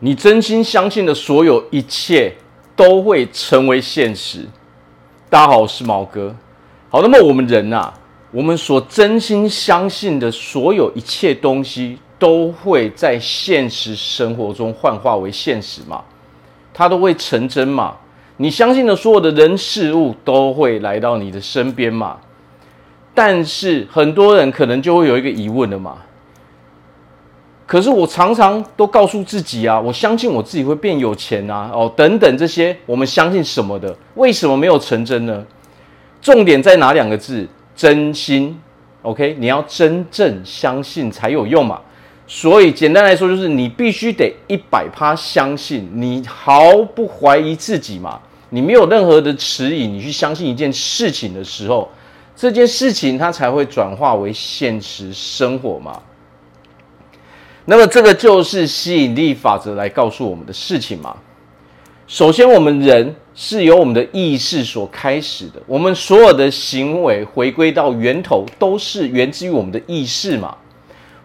你真心相信的所有一切都会成为现实。大家好，我是毛哥。好，那么我们人呐，我们所真心相信的所有一切东西，都会在现实生活中幻化为现实嘛？它都会成真嘛？你相信的所有的人事物都会来到你的身边嘛？但是很多人可能就会有一个疑问了嘛？可是我常常都告诉自己啊，我相信我自己会变有钱啊，哦，等等这些，我们相信什么的？为什么没有成真呢？重点在哪两个字？真心。OK，你要真正相信才有用嘛。所以简单来说，就是你必须得一百趴相信，你毫不怀疑自己嘛，你没有任何的迟疑，你去相信一件事情的时候，这件事情它才会转化为现实生活嘛。那么这个就是吸引力法则来告诉我们的事情嘛。首先，我们人是由我们的意识所开始的，我们所有的行为回归到源头，都是源自于我们的意识嘛。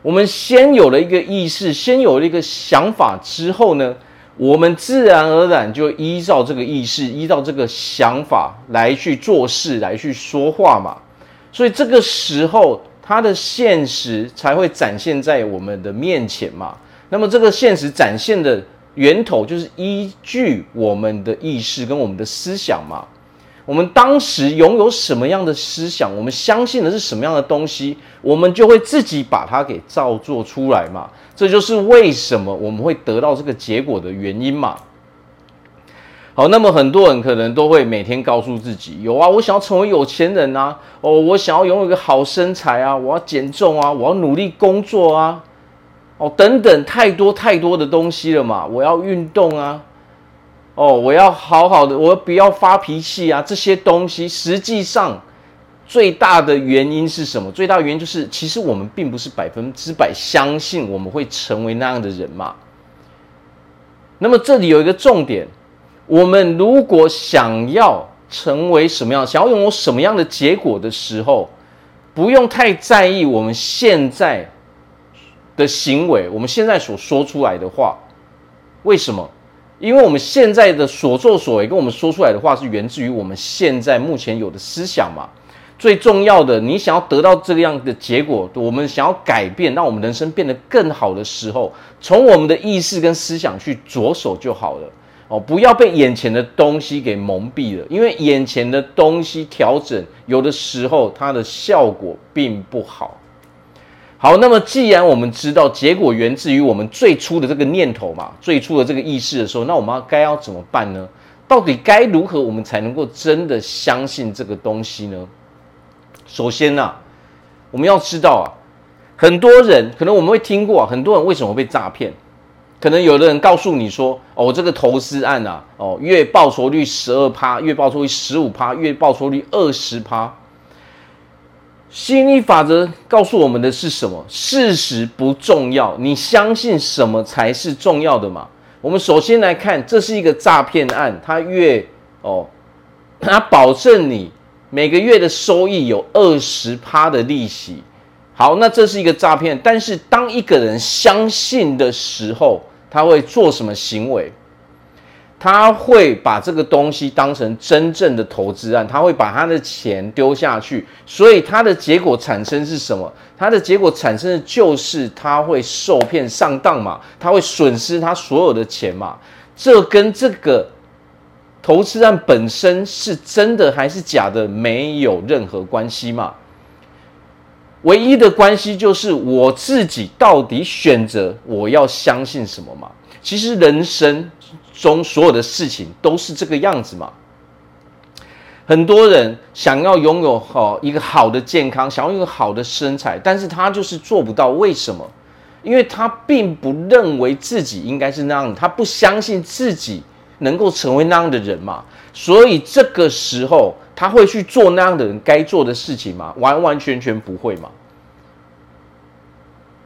我们先有了一个意识，先有了一个想法之后呢，我们自然而然就依照这个意识，依照这个想法来去做事，来去说话嘛。所以这个时候。它的现实才会展现在我们的面前嘛。那么这个现实展现的源头就是依据我们的意识跟我们的思想嘛。我们当时拥有什么样的思想，我们相信的是什么样的东西，我们就会自己把它给造作出来嘛。这就是为什么我们会得到这个结果的原因嘛。好，那么很多人可能都会每天告诉自己：有啊，我想要成为有钱人啊，哦，我想要拥有一个好身材啊，我要减重啊，我要努力工作啊，哦，等等，太多太多的东西了嘛。我要运动啊，哦，我要好好的，我不要发脾气啊，这些东西实际上最大的原因是什么？最大原因就是，其实我们并不是百分之百相信我们会成为那样的人嘛。那么这里有一个重点。我们如果想要成为什么样，想要拥有什么样的结果的时候，不用太在意我们现在的行为，我们现在所说出来的话。为什么？因为我们现在的所作所为跟我们说出来的话是源自于我们现在目前有的思想嘛。最重要的，你想要得到这个样的结果，我们想要改变，让我们人生变得更好的时候，从我们的意识跟思想去着手就好了。哦，不要被眼前的东西给蒙蔽了，因为眼前的东西调整，有的时候它的效果并不好。好，那么既然我们知道结果源自于我们最初的这个念头嘛，最初的这个意识的时候，那我们要该要怎么办呢？到底该如何我们才能够真的相信这个东西呢？首先呢，我们要知道啊，很多人可能我们会听过啊，很多人为什么被诈骗？可能有的人告诉你说：“哦，这个投资案啊，哦，月报酬率十二趴，月报酬率十五趴，月报酬率二十趴。”吸引力法则告诉我们的是什么？事实不重要，你相信什么才是重要的嘛？我们首先来看，这是一个诈骗案，它月哦，它保证你每个月的收益有二十趴的利息。好，那这是一个诈骗，但是当一个人相信的时候，他会做什么行为？他会把这个东西当成真正的投资案，他会把他的钱丢下去，所以他的结果产生是什么？他的结果产生的就是他会受骗上当嘛，他会损失他所有的钱嘛。这跟这个投资案本身是真的还是假的没有任何关系嘛。唯一的关系就是我自己到底选择我要相信什么嘛？其实人生中所有的事情都是这个样子嘛。很多人想要拥有好一个好的健康，想要一个好的身材，但是他就是做不到。为什么？因为他并不认为自己应该是那样，他不相信自己能够成为那样的人嘛。所以这个时候。他会去做那样的人该做的事情吗？完完全全不会嘛。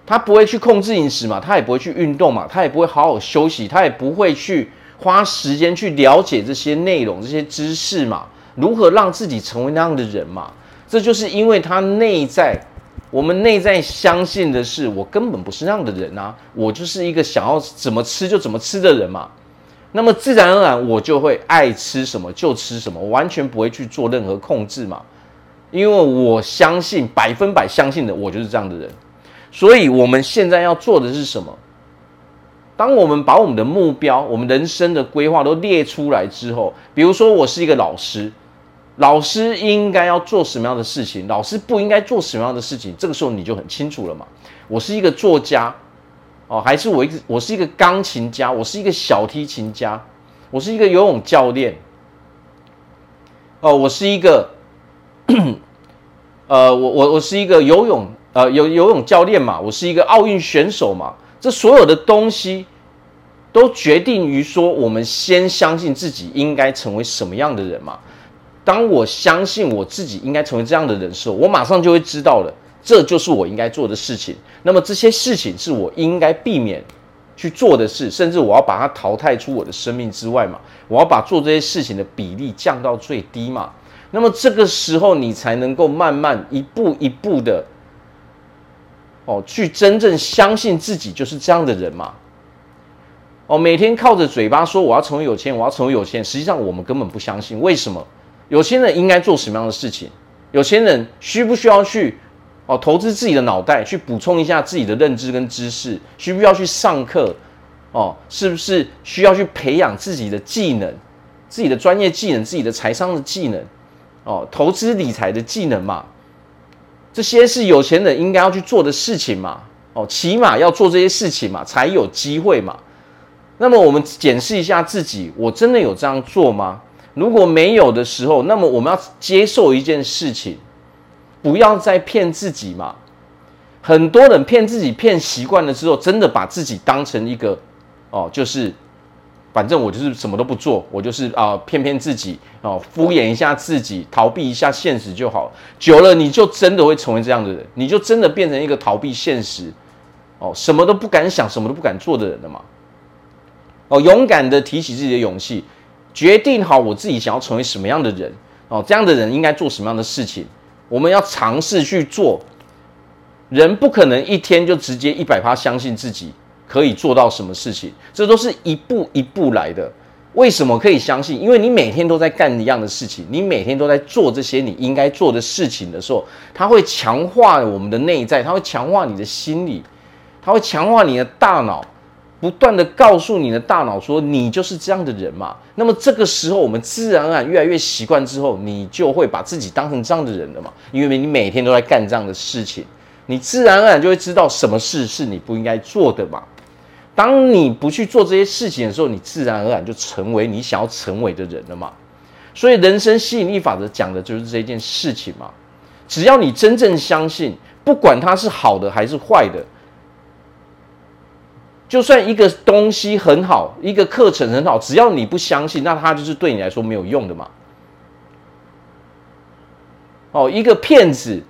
他不会去控制饮食嘛？他也不会去运动嘛？他也不会好好休息？他也不会去花时间去了解这些内容、这些知识嘛？如何让自己成为那样的人嘛？这就是因为他内在我们内在相信的是，我根本不是那样的人啊，我就是一个想要怎么吃就怎么吃的人嘛。那么自然而然，我就会爱吃什么就吃什么，完全不会去做任何控制嘛。因为我相信，百分百相信的，我就是这样的人。所以我们现在要做的是什么？当我们把我们的目标、我们人生的规划都列出来之后，比如说我是一个老师。老师应该要做什么样的事情？老师不应该做什么样的事情？这个时候你就很清楚了嘛。我是一个作家，哦，还是我一个我是一个钢琴家，我是一个小提琴家，我是一个游泳教练，哦，我是一个，呃，我我我是一个游泳呃游游泳教练嘛，我是一个奥运选手嘛。这所有的东西都决定于说，我们先相信自己应该成为什么样的人嘛。当我相信我自己应该成为这样的人的时候，我马上就会知道了，这就是我应该做的事情。那么这些事情是我应该避免去做的事，甚至我要把它淘汰出我的生命之外嘛。我要把做这些事情的比例降到最低嘛。那么这个时候，你才能够慢慢一步一步的，哦，去真正相信自己就是这样的人嘛。哦，每天靠着嘴巴说我要成为有钱，我要成为有钱，实际上我们根本不相信。为什么？有钱人应该做什么样的事情？有钱人需不需要去哦投资自己的脑袋，去补充一下自己的认知跟知识？需不需要去上课？哦，是不是需要去培养自己的技能、自己的专业技能、自己的财商的技能？哦，投资理财的技能嘛？这些是有钱人应该要去做的事情嘛？哦，起码要做这些事情嘛，才有机会嘛。那么我们检视一下自己，我真的有这样做吗？如果没有的时候，那么我们要接受一件事情，不要再骗自己嘛。很多人骗自己骗习惯了之后，真的把自己当成一个哦，就是反正我就是什么都不做，我就是啊骗骗自己哦，敷衍一下自己，逃避一下现实就好。久了你就真的会成为这样的人，你就真的变成一个逃避现实哦，什么都不敢想，什么都不敢做的人了嘛。哦，勇敢的提起自己的勇气。决定好我自己想要成为什么样的人哦，这样的人应该做什么样的事情？我们要尝试去做。人不可能一天就直接一百趴相信自己可以做到什么事情，这都是一步一步来的。为什么可以相信？因为你每天都在干一样的事情，你每天都在做这些你应该做的事情的时候，它会强化我们的内在，它会强化你的心理，它会强化你的大脑。不断的告诉你的大脑说，你就是这样的人嘛。那么这个时候，我们自然而然越来越习惯之后，你就会把自己当成这样的人了嘛。因为你每天都在干这样的事情，你自然而然就会知道什么事是你不应该做的嘛。当你不去做这些事情的时候，你自然而然就成为你想要成为的人了嘛。所以，人生吸引力法则讲的就是这件事情嘛。只要你真正相信，不管它是好的还是坏的。就算一个东西很好，一个课程很好，只要你不相信，那它就是对你来说没有用的嘛。哦，一个骗子，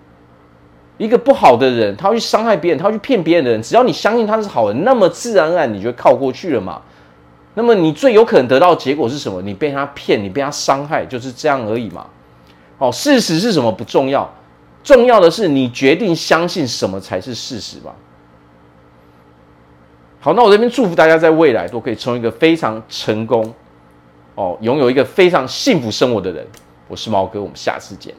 一个不好的人，他会去伤害别人，他会去骗别人的人，只要你相信他是好人，那么自然而然你就靠过去了嘛。那么你最有可能得到结果是什么？你被他骗，你被他伤害，就是这样而已嘛。哦，事实是什么不重要，重要的是你决定相信什么才是事实吧。好，那我这边祝福大家在未来都可以成为一个非常成功，哦，拥有一个非常幸福生活的人。我是毛哥，我们下次见。